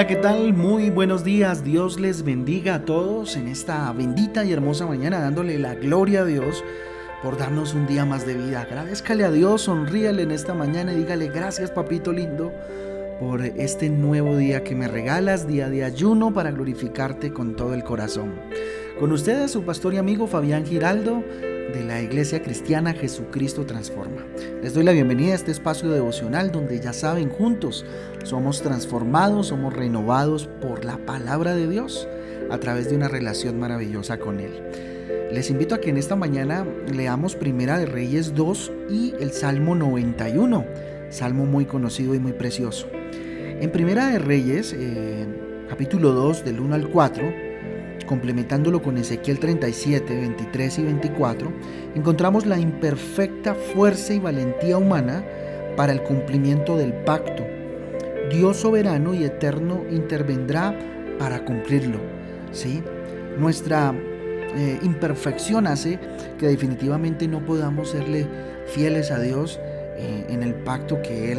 Hola, ¿qué tal? Muy buenos días. Dios les bendiga a todos en esta bendita y hermosa mañana, dándole la gloria a Dios por darnos un día más de vida. Agradezcale a Dios, sonríale en esta mañana y dígale gracias, papito lindo, por este nuevo día que me regalas, día de ayuno para glorificarte con todo el corazón. Con ustedes, su pastor y amigo Fabián Giraldo de la Iglesia Cristiana Jesucristo Transforma. Les doy la bienvenida a este espacio devocional donde ya saben, juntos somos transformados, somos renovados por la palabra de Dios a través de una relación maravillosa con Él. Les invito a que en esta mañana leamos Primera de Reyes 2 y el Salmo 91, salmo muy conocido y muy precioso. En Primera de Reyes, eh, capítulo 2, del 1 al 4, complementándolo con Ezequiel 37, 23 y 24, encontramos la imperfecta fuerza y valentía humana para el cumplimiento del pacto. Dios soberano y eterno intervendrá para cumplirlo. ¿sí? Nuestra eh, imperfección hace que definitivamente no podamos serle fieles a Dios eh, en el pacto que Él,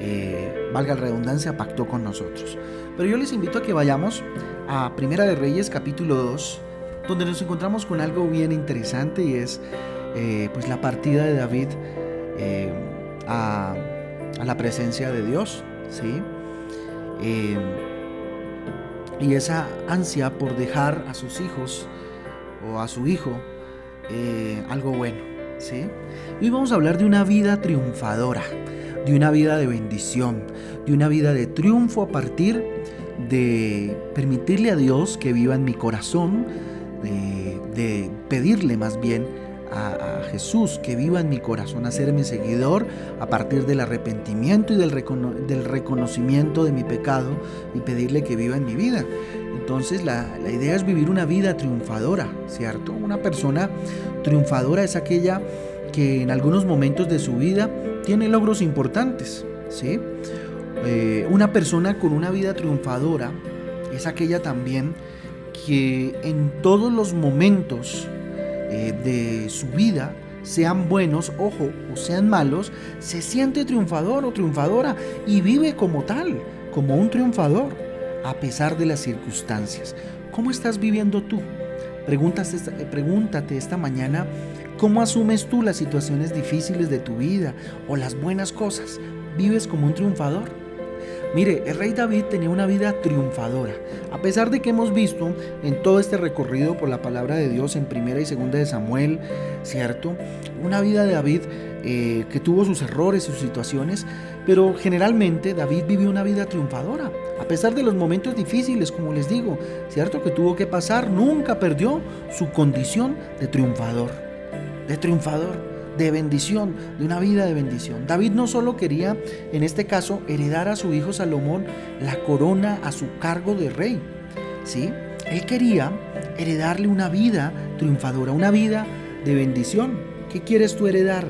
eh, valga la redundancia, pactó con nosotros. Pero yo les invito a que vayamos a Primera de Reyes capítulo 2, donde nos encontramos con algo bien interesante y es eh, pues la partida de David eh, a, la presencia de Dios, ¿sí? Y esa ansia por dejar a sus hijos o a su hijo algo bueno, ¿sí? Hoy vamos a hablar de una vida triunfadora, de una vida de bendición, de una vida de triunfo a partir de permitirle a Dios que viva en mi corazón, de, pedirle más bien a, Jesús que viva en mi corazón, hacerme seguidor a partir del arrepentimiento y del, del, reconocimiento de mi pecado y pedirle que viva en mi vida. Entonces la idea es vivir una vida triunfadora, ¿cierto? Una persona triunfadora es aquella que en algunos momentos de su vida tiene logros importantes, ¿sí? Eh, una persona con una vida triunfadora es aquella también que en todos los momentos eh, de su vida, sean buenos, ojo, o sean malos, se siente triunfador o triunfadora y vive como tal, como un triunfador, a pesar de las circunstancias. ¿Cómo estás viviendo tú? Pregúntate, pregúntate esta mañana cómo asumes tú las situaciones difíciles de tu vida o las buenas cosas. ¿Vives como un triunfador? Mire, el rey David tenía una vida triunfadora. A pesar de que hemos visto en todo este recorrido por la palabra de Dios en primera y segunda de Samuel, ¿cierto? Una vida de David eh, que tuvo sus errores y sus situaciones, pero generalmente David vivió una vida triunfadora. A pesar de los momentos difíciles, como les digo, ¿cierto? Que tuvo que pasar, nunca perdió su condición de triunfador. De triunfador de bendición, de una vida de bendición. David no solo quería, en este caso, heredar a su hijo Salomón la corona a su cargo de rey, ¿sí? Él quería heredarle una vida triunfadora, una vida de bendición. ¿Qué quieres tú heredar?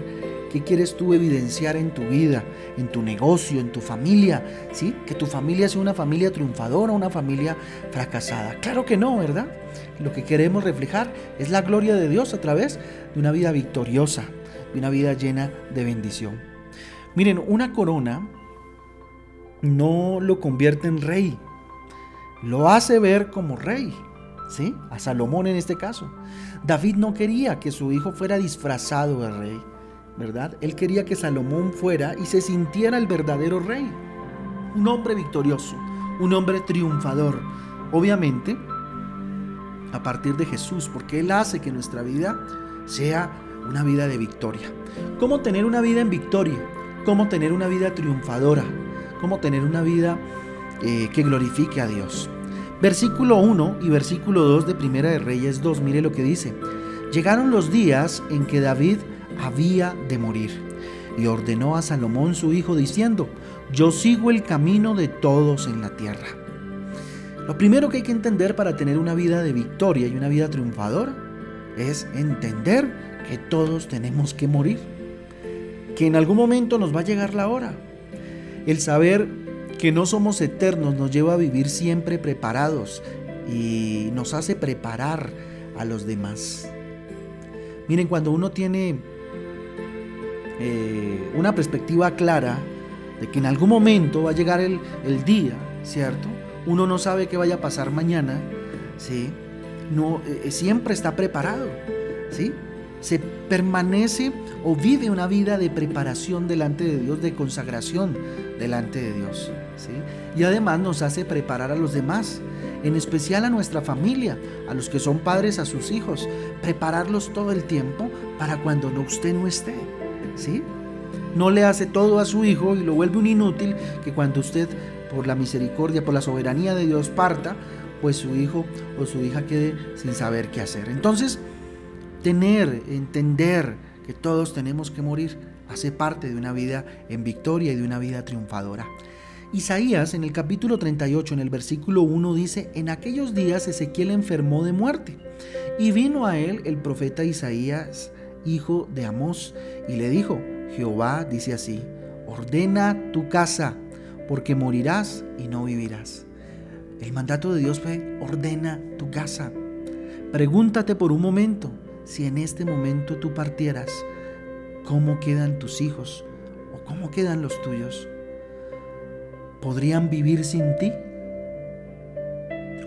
¿Qué quieres tú evidenciar en tu vida, en tu negocio, en tu familia? ¿Sí? Que tu familia sea una familia triunfadora, una familia fracasada. Claro que no, ¿verdad? Lo que queremos reflejar es la gloria de Dios a través de una vida victoriosa, de una vida llena de bendición. Miren, una corona no lo convierte en rey, lo hace ver como rey, ¿sí? A Salomón en este caso. David no quería que su hijo fuera disfrazado de rey, ¿verdad? Él quería que Salomón fuera y se sintiera el verdadero rey, un hombre victorioso, un hombre triunfador. Obviamente, a partir de Jesús, porque Él hace que nuestra vida sea una vida de victoria. ¿Cómo tener una vida en victoria? ¿Cómo tener una vida triunfadora? ¿Cómo tener una vida eh, que glorifique a Dios? Versículo 1 y versículo 2 de Primera de Reyes 2, mire lo que dice. Llegaron los días en que David había de morir y ordenó a Salomón su hijo diciendo, yo sigo el camino de todos en la tierra. Lo primero que hay que entender para tener una vida de victoria y una vida triunfadora es entender que todos tenemos que morir, que en algún momento nos va a llegar la hora. El saber que no somos eternos nos lleva a vivir siempre preparados y nos hace preparar a los demás. Miren, cuando uno tiene eh, una perspectiva clara de que en algún momento va a llegar el, día, ¿cierto? Uno no sabe qué vaya a pasar mañana, ¿sí? No, eh, siempre está preparado, ¿sí? Se permanece o vive una vida de preparación delante de Dios, de consagración delante de Dios, ¿sí? Y además nos hace preparar a los demás, en especial a nuestra familia, a los que son padres, a sus hijos, prepararlos todo el tiempo para cuando no, usted no esté, ¿sí? No le hace todo a su hijo y lo vuelve un inútil que cuando usted, por la misericordia, por la soberanía de Dios, parta, pues su hijo o su hija quede sin saber qué hacer. Entonces, tener, entender que todos tenemos que morir, hace parte de una vida en victoria y de una vida triunfadora. Isaías en el capítulo 38, en el versículo 1 dice, en aquellos días Ezequiel enfermó de muerte y vino a él el profeta Isaías, hijo de Amós, y le dijo, Jehová dice así, ordena tu casa, porque morirás y no vivirás. El mandato de Dios fue, ordena tu casa. Pregúntate por un momento, si en este momento tú partieras, ¿cómo quedan tus hijos o cómo quedan los tuyos? ¿Podrían vivir sin ti?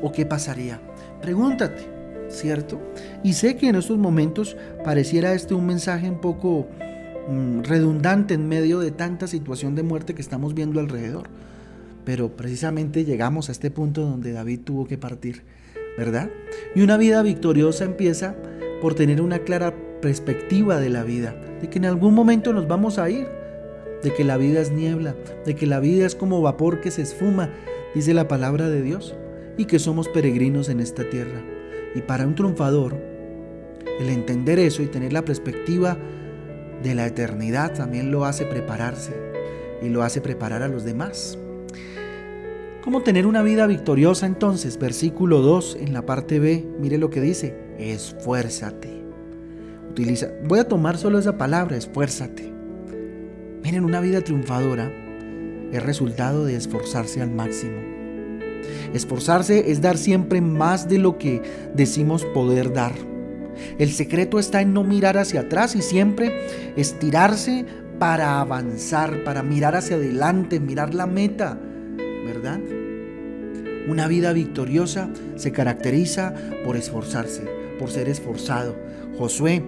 ¿O qué pasaría? Pregúntate, ¿cierto? Y sé que en estos momentos pareciera este un mensaje un poco mm, redundante en medio de tanta situación de muerte que estamos viendo alrededor. Pero precisamente llegamos a este punto donde David tuvo que partir, ¿verdad? Y una vida victoriosa empieza por tener una clara perspectiva de la vida, de que en algún momento nos vamos a ir, de que la vida es niebla, de que la vida es como vapor que se esfuma, dice la palabra de Dios, y que somos peregrinos en esta tierra. Y para un triunfador, el entender eso y tener la perspectiva de la eternidad también lo hace prepararse y lo hace preparar a los demás. ¿Cómo tener una vida victoriosa entonces? Versículo 2 en la parte B, mire lo que dice, esfuérzate. Utiliza, voy a tomar solo esa palabra, esfuérzate. Miren, una vida triunfadora es resultado de esforzarse al máximo. Esforzarse es dar siempre más de lo que decimos poder dar. El secreto está en no mirar hacia atrás y siempre estirarse para avanzar, para mirar hacia adelante, mirar la meta ¿verdad? Una vida victoriosa se caracteriza por esforzarse, por ser esforzado. Josué,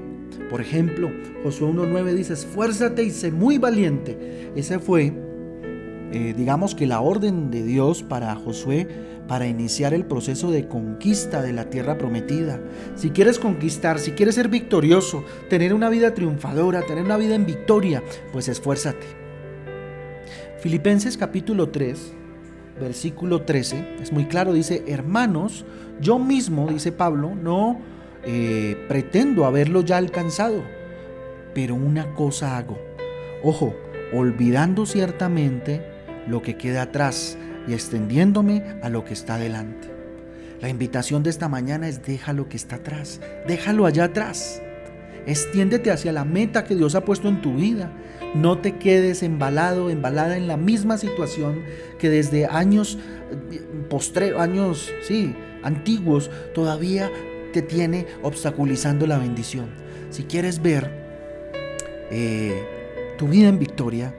por ejemplo, Josué 1.9 dice, esfuérzate y sé muy valiente. Ese fue, eh, digamos que la orden de Dios para Josué para iniciar el proceso de conquista de la tierra prometida. Si quieres conquistar, si quieres ser victorioso, tener una vida triunfadora, tener una vida en victoria, pues esfuérzate. Filipenses capítulo 3, versículo 13, es muy claro, dice, hermanos, yo mismo, dice Pablo, no eh, pretendo haberlo ya alcanzado, pero una cosa hago, ojo, olvidando ciertamente lo que queda atrás y extendiéndome a lo que está delante. La invitación de esta mañana es deja lo que está atrás, déjalo allá atrás. Extiéndete hacia la meta que Dios ha puesto en tu vida. No te quedes embalado, embalada en la misma situación que desde años postre, años, sí, antiguos todavía te tiene obstaculizando la bendición. Si quieres ver eh, tu vida en victoria,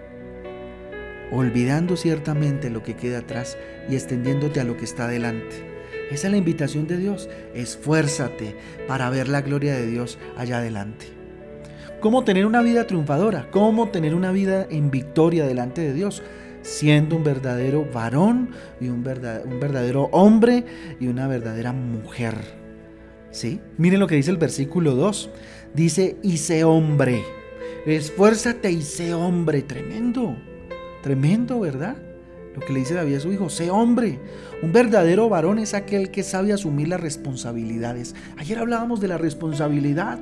olvidando ciertamente lo que queda atrás y extendiéndote a lo que está delante. Esa es la invitación de Dios. Esfuérzate para ver la gloria de Dios allá adelante. ¿Cómo tener una vida triunfadora? ¿Cómo tener una vida en victoria delante de Dios? Siendo un verdadero varón y un verdadero, hombre y una verdadera mujer. ¿Sí? Miren lo que dice el versículo 2. Dice, y sé hombre. Esfuérzate y sé hombre. Tremendo. Tremendo, ¿verdad? Lo que le dice David a su hijo, sé hombre. Un verdadero varón es aquel que sabe asumir las responsabilidades. Ayer hablábamos de la responsabilidad.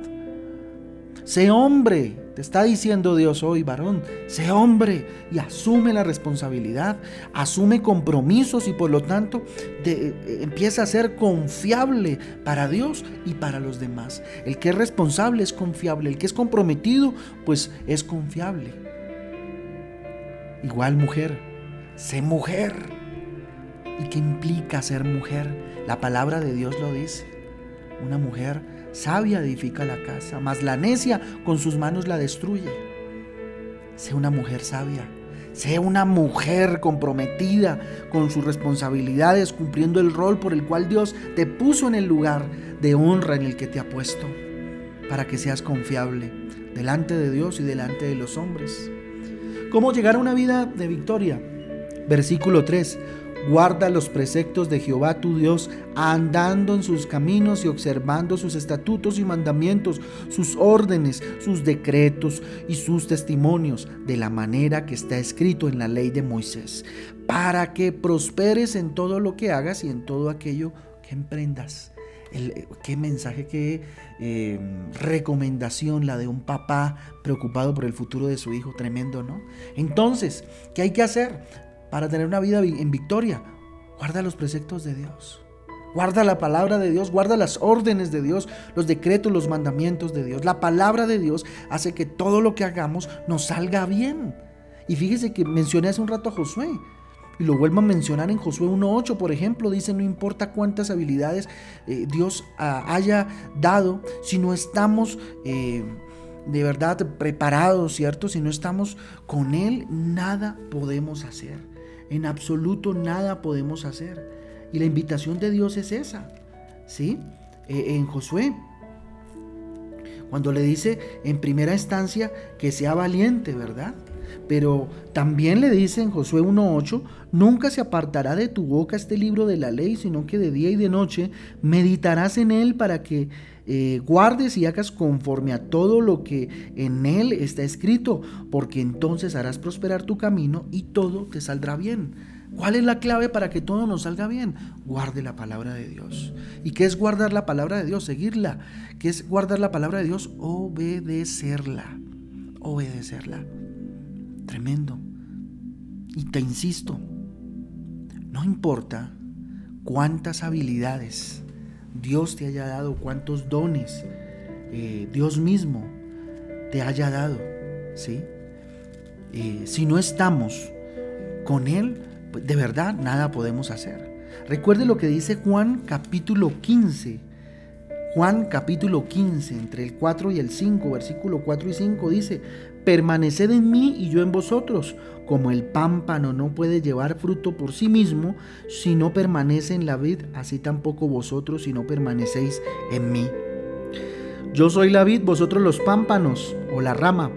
Sé hombre, te está diciendo Dios hoy, varón. Sé hombre y asume la responsabilidad, asume compromisos y por lo tanto eh, empieza a ser confiable para Dios y para los demás. El que es responsable es confiable, el que es comprometido pues es confiable. Igual mujer, sé mujer. ¿Y qué implica ser mujer? La palabra de Dios lo dice. Una mujer sabia edifica la casa, mas la necia con sus manos la destruye. Sé una mujer sabia, Sea una mujer comprometida con sus responsabilidades, cumpliendo el rol por el cual Dios te puso en el lugar de honra en el que te ha puesto, para que seas confiable delante de Dios y delante de los hombres. ¿Cómo llegar a una vida de victoria? Versículo 3. Guarda los preceptos de Jehová tu Dios, andando en sus caminos y observando sus estatutos y mandamientos, sus órdenes, sus decretos y sus testimonios, de la manera que está escrito en la ley de Moisés, para que prosperes en todo lo que hagas y en todo aquello que emprendas. Qué mensaje, qué eh, recomendación la de un papá preocupado por el futuro de su hijo, tremendo, ¿no? Entonces, ¿qué hay que hacer? para tener una vida en victoria. Guarda los preceptos de Dios. Guarda la palabra de Dios, guarda las órdenes de Dios, los decretos, los mandamientos de Dios. La palabra de Dios hace que todo lo que hagamos nos salga bien. Y fíjese que mencioné hace un rato a Josué. Y lo vuelvo a mencionar en Josué 1.8, por ejemplo, dice, no importa cuántas habilidades eh, Dios ah, haya dado, si no estamos eh, de verdad preparados, ¿cierto? Si no estamos con Él, nada podemos hacer. En absoluto nada podemos hacer. Y la invitación de Dios es esa. ¿Sí? Eh, en Josué, cuando le dice en primera instancia que sea valiente, ¿verdad? Pero también le dice en Josué 1.8, nunca se apartará de tu boca este libro de la ley, sino que de día y de noche meditarás en él para que eh, guardes y hagas conforme a todo lo que en él está escrito, porque entonces harás prosperar tu camino y todo te saldrá bien. ¿Cuál es la clave para que todo nos salga bien? Guarde la palabra de Dios. ¿Y qué es guardar la palabra de Dios? Seguirla. ¿Qué es guardar la palabra de Dios? Obedecerla. Obedecerla. Tremendo. Y te insisto, no importa cuántas habilidades Dios te haya dado, cuántos dones eh, Dios mismo te haya dado, ¿sí? Eh, si no estamos con Él, pues, de verdad nada podemos hacer. Recuerde lo que dice Juan capítulo 15. Juan capítulo 15, entre el 4 y el 5, versículo 4 y 5 dice, permaneced en mí y yo en vosotros, como el pámpano no puede llevar fruto por sí mismo si no permanece en la vid, así tampoco vosotros si no permanecéis en mí. Yo soy la vid, vosotros los pámpanos o la rama.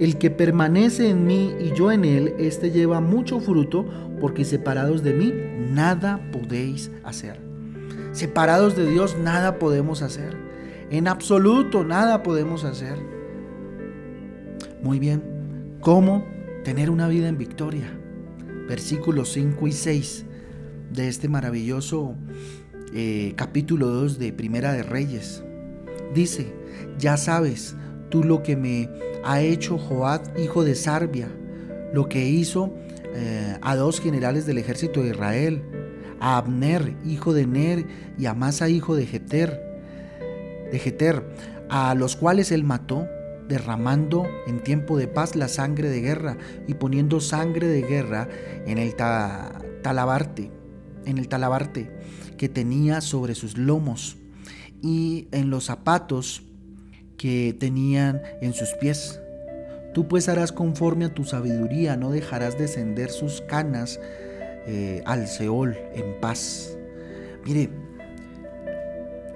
El que permanece en mí y yo en él, éste lleva mucho fruto, porque separados de mí nada podéis hacer. Separados de Dios nada podemos hacer. En absoluto nada podemos hacer. Muy bien, ¿cómo tener una vida en victoria? Versículos 5 y 6 de este maravilloso eh, capítulo 2 de Primera de Reyes. Dice, ya sabes tú lo que me ha hecho Joad, hijo de Sarbia, lo que hizo eh, a dos generales del ejército de Israel, a Abner, hijo de Ner, y a Masa, hijo de Jeter, de Jeter, a los cuales él mató derramando en tiempo de paz la sangre de guerra y poniendo sangre de guerra en el talabarte, en el talabarte que tenía sobre sus lomos y en los zapatos que tenían en sus pies. Tú pues harás conforme a tu sabiduría, no dejarás descender sus canas eh, al Seol en paz. Mire,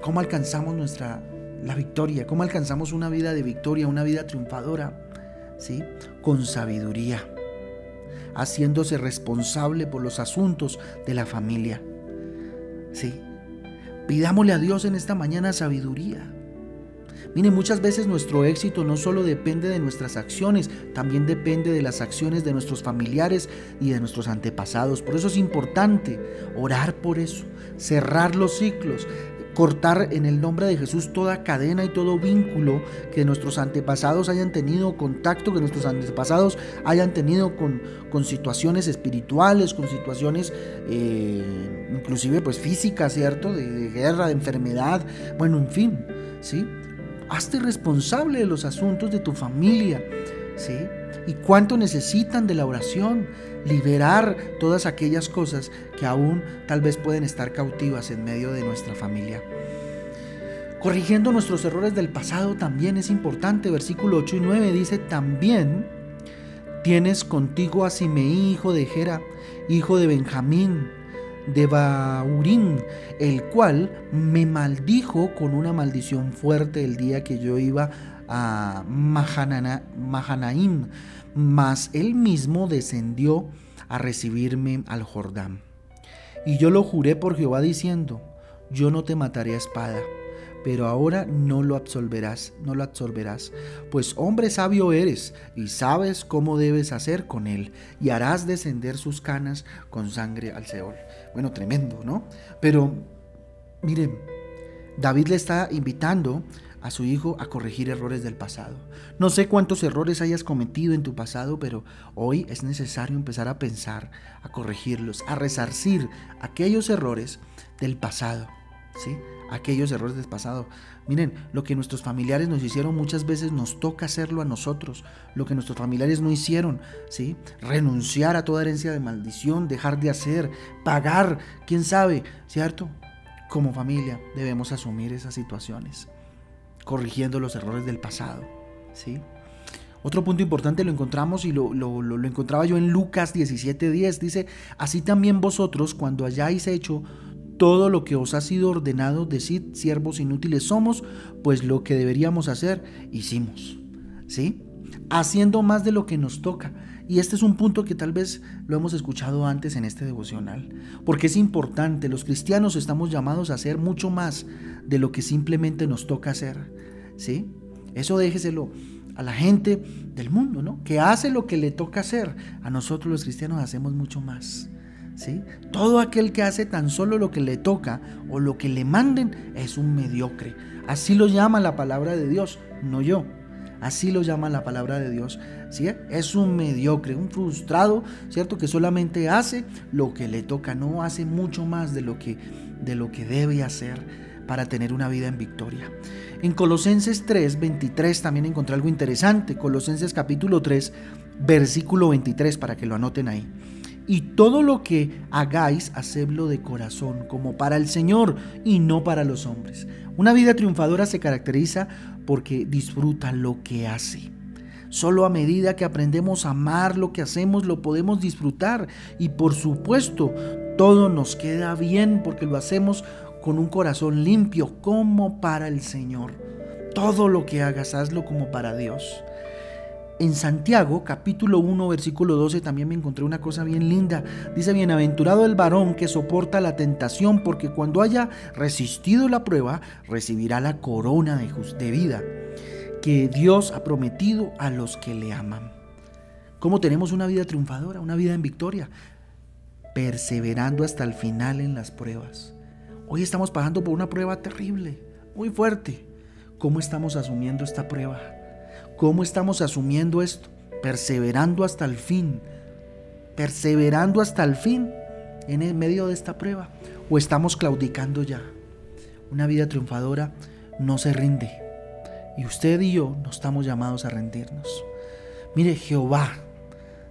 ¿cómo alcanzamos nuestra la victoria, cómo alcanzamos una vida de victoria, una vida triunfadora, ¿sí? Con sabiduría, haciéndose responsable por los asuntos de la familia. ¿Sí? Pidámosle a Dios en esta mañana sabiduría. Mire, muchas veces nuestro éxito no solo depende de nuestras acciones, también depende de las acciones de nuestros familiares y de nuestros antepasados. Por eso es importante orar por eso, cerrar los ciclos, cortar en el nombre de Jesús toda cadena y todo vínculo que nuestros antepasados hayan tenido contacto, que nuestros antepasados hayan tenido con, con situaciones espirituales, con situaciones eh, inclusive pues físicas, ¿cierto? De, de, guerra, de enfermedad, bueno, en fin, ¿sí? Hazte responsable de los asuntos de tu familia, ¿sí? Y cuánto necesitan de la oración, liberar todas aquellas cosas que aún tal vez pueden estar cautivas en medio de nuestra familia. Corrigiendo nuestros errores del pasado también es importante. Versículo 8 y 9 dice, también Tienes contigo a Simeí, hijo de Gera, hijo de Benjamín, de Baurín, el cual me maldijo con una maldición fuerte el día que yo iba a Mahanaim, mas él mismo descendió a recibirme al Jordán. Y yo lo juré por Jehová diciendo, yo no te mataré a espada, pero ahora no lo absolverás, no lo absorberás, pues hombre sabio eres y sabes cómo debes hacer con él, y harás descender sus canas con sangre al Seol. Bueno, tremendo, ¿no? Pero miren, David le está invitando a su hijo a corregir errores del pasado. No sé cuántos errores hayas cometido en tu pasado, pero hoy es necesario empezar a pensar, a corregirlos, a resarcir aquellos errores del pasado, Aquellos errores del pasado. Miren, lo que nuestros familiares nos hicieron muchas veces nos toca hacerlo a nosotros. Lo que nuestros familiares no hicieron, ¿sí? Renunciar a toda herencia de maldición, dejar de hacer, pagar, quién sabe, ¿cierto? Como familia debemos asumir esas situaciones corrigiendo los errores del pasado. ¿sí? Otro punto importante lo encontramos y lo, encontraba yo en Lucas 17:10. Dice, así también vosotros cuando hayáis hecho todo lo que os ha sido ordenado, decid, siervos inútiles somos, pues lo que deberíamos hacer, hicimos. ¿Sí? Haciendo más de lo que nos toca. Y este es un punto que tal vez lo hemos escuchado antes en este devocional, porque es importante, los cristianos estamos llamados a hacer mucho más de lo que simplemente nos toca hacer, ¿sí? Eso déjeselo a la gente del mundo, ¿no? Que hace lo que le toca hacer. A nosotros los cristianos hacemos mucho más. Todo aquel que hace tan solo lo que le toca o lo que le manden es un mediocre. Así lo llama la palabra de Dios, no yo. Así lo llama la palabra de Dios. ¿sí? Es un mediocre, un frustrado, ¿cierto? Que solamente hace lo que le toca, no hace mucho más de lo que, de lo que debe hacer para tener una vida en victoria. En Colosenses 3, 23 también encontré algo interesante. Colosenses capítulo 3, versículo 23, para que lo anoten ahí. Y todo lo que hagáis, hacedlo de corazón, como para el Señor y no para los hombres. Una vida triunfadora se caracteriza porque disfruta lo que hace. Solo a medida que aprendemos a amar lo que hacemos, lo podemos disfrutar. Y por supuesto, todo nos queda bien porque lo hacemos con un corazón limpio, como para el Señor. Todo lo que hagas, hazlo como para Dios. En Santiago, capítulo 1, versículo 12, también me encontré una cosa bien linda. Dice, bienaventurado el varón que soporta la tentación, porque cuando haya resistido la prueba, recibirá la corona de, de vida que Dios ha prometido a los que le aman. ¿Cómo tenemos una vida triunfadora, una vida en victoria? Perseverando hasta el final en las pruebas. Hoy estamos pasando por una prueba terrible, muy fuerte. ¿Cómo estamos asumiendo esta prueba? ¿Cómo estamos asumiendo esto? Perseverando hasta el fin. Perseverando hasta el fin en el medio de esta prueba. ¿O estamos claudicando ya? Una vida triunfadora no se rinde. Y usted y yo no estamos llamados a rendirnos. Mire, Jehová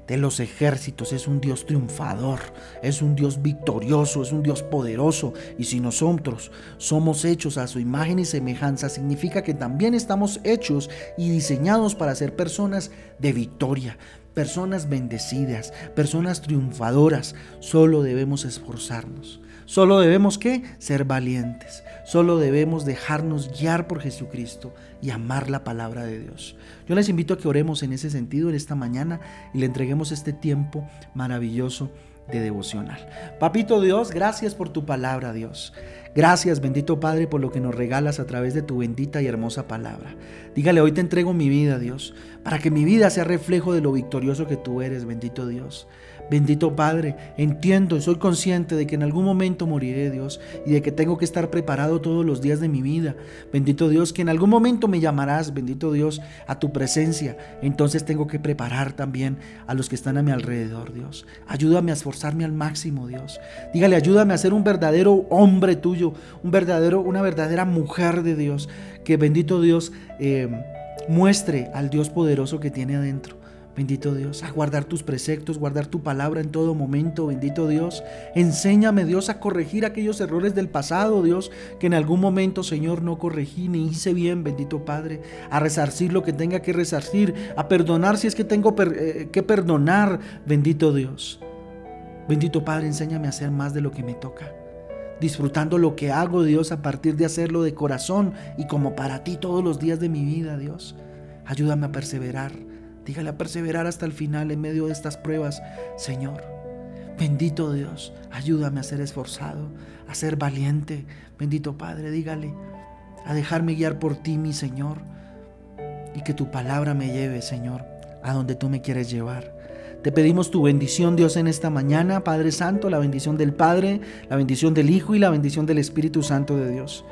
de los ejércitos, es un Dios triunfador, es un Dios victorioso, es un Dios poderoso. Y si nosotros somos hechos a su imagen y semejanza, significa que también estamos hechos y diseñados para ser personas de victoria, personas bendecidas, personas triunfadoras. Solo debemos esforzarnos. Solo debemos qué? Ser valientes. Solo debemos dejarnos guiar por Jesucristo y amar la palabra de Dios. Yo les invito a que oremos en ese sentido en esta mañana y le entreguemos este tiempo maravilloso de devocional. Papito Dios, gracias por tu palabra, Dios. Gracias, bendito Padre, por lo que nos regalas a través de tu bendita y hermosa palabra. Dígale, hoy te entrego mi vida, Dios, para que mi vida sea reflejo de lo victorioso que tú eres, bendito Dios. Bendito Padre, entiendo y soy consciente de que en algún momento moriré, Dios, y de que tengo que estar preparado todos los días de mi vida. Bendito Dios, que en algún momento me llamarás, bendito Dios, a tu presencia. Entonces tengo que preparar también a los que están a mi alrededor, Dios. Ayúdame a esforzarme al máximo, Dios. Dígale, ayúdame a ser un verdadero hombre tuyo, un verdadero, una verdadera mujer de Dios. Que bendito Dios eh, muestre al Dios poderoso que tiene adentro. Bendito Dios, a guardar tus preceptos, guardar tu palabra en todo momento, bendito Dios. Enséñame, Dios, a corregir aquellos errores del pasado, Dios, que en algún momento, Señor, no corregí ni hice bien, bendito Padre. A resarcir lo que tenga que resarcir, a perdonar si es que tengo eh, que perdonar, bendito Dios. Bendito Padre, enséñame a hacer más de lo que me toca. Disfrutando lo que hago, Dios, a partir de hacerlo de corazón y como para ti todos los días de mi vida, Dios. Ayúdame a perseverar Dígale a perseverar hasta el final en medio de estas pruebas. Señor, bendito Dios, ayúdame a ser esforzado, a ser valiente. Bendito Padre, dígale a dejarme guiar por ti, mi Señor. Y que tu palabra me lleve, Señor, a donde tú me quieres llevar. Te pedimos tu bendición, Dios, en esta mañana, Padre Santo, la bendición del Padre, la bendición del Hijo y la bendición del Espíritu Santo de Dios.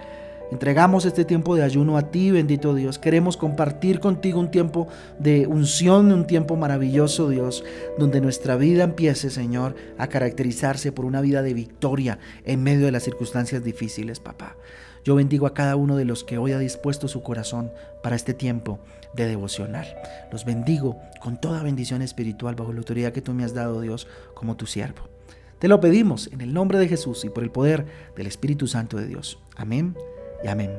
Entregamos este tiempo de ayuno a ti, bendito Dios. Queremos compartir contigo un tiempo de unción, un tiempo maravilloso, Dios, donde nuestra vida empiece, Señor, a caracterizarse por una vida de victoria en medio de las circunstancias difíciles, papá. Yo bendigo a cada uno de los que hoy ha dispuesto su corazón para este tiempo de devocional. Los bendigo con toda bendición espiritual bajo la autoridad que tú me has dado, Dios, como tu siervo. Te lo pedimos en el nombre de Jesús y por el poder del Espíritu Santo de Dios. Amén y amén.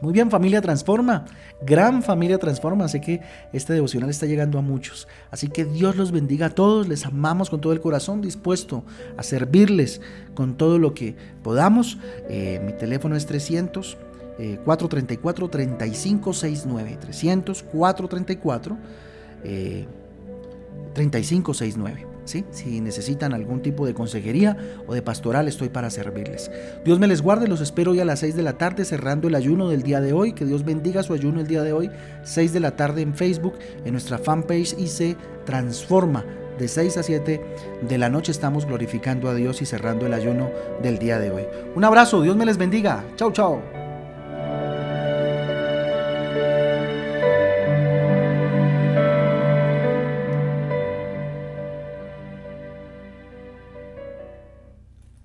Muy bien, familia Transforma, gran familia Transforma, sé que este devocional está llegando a muchos, así que Dios los bendiga a todos, les amamos con todo el corazón, dispuesto a servirles con todo lo que podamos. Eh, mi teléfono es 300 434 3569, 300 434 3569. Si necesitan algún tipo de consejería o de pastoral, estoy para servirles. Dios me les guarde, los espero hoy a las 6 de la tarde cerrando el ayuno del día de hoy. Que Dios bendiga su ayuno el día de hoy. 6 de la tarde en Facebook, en nuestra fanpage y se transforma. De 6 a 7 de la noche estamos glorificando a Dios y cerrando el ayuno del día de hoy. Un abrazo, Dios me les bendiga. Chao, chao.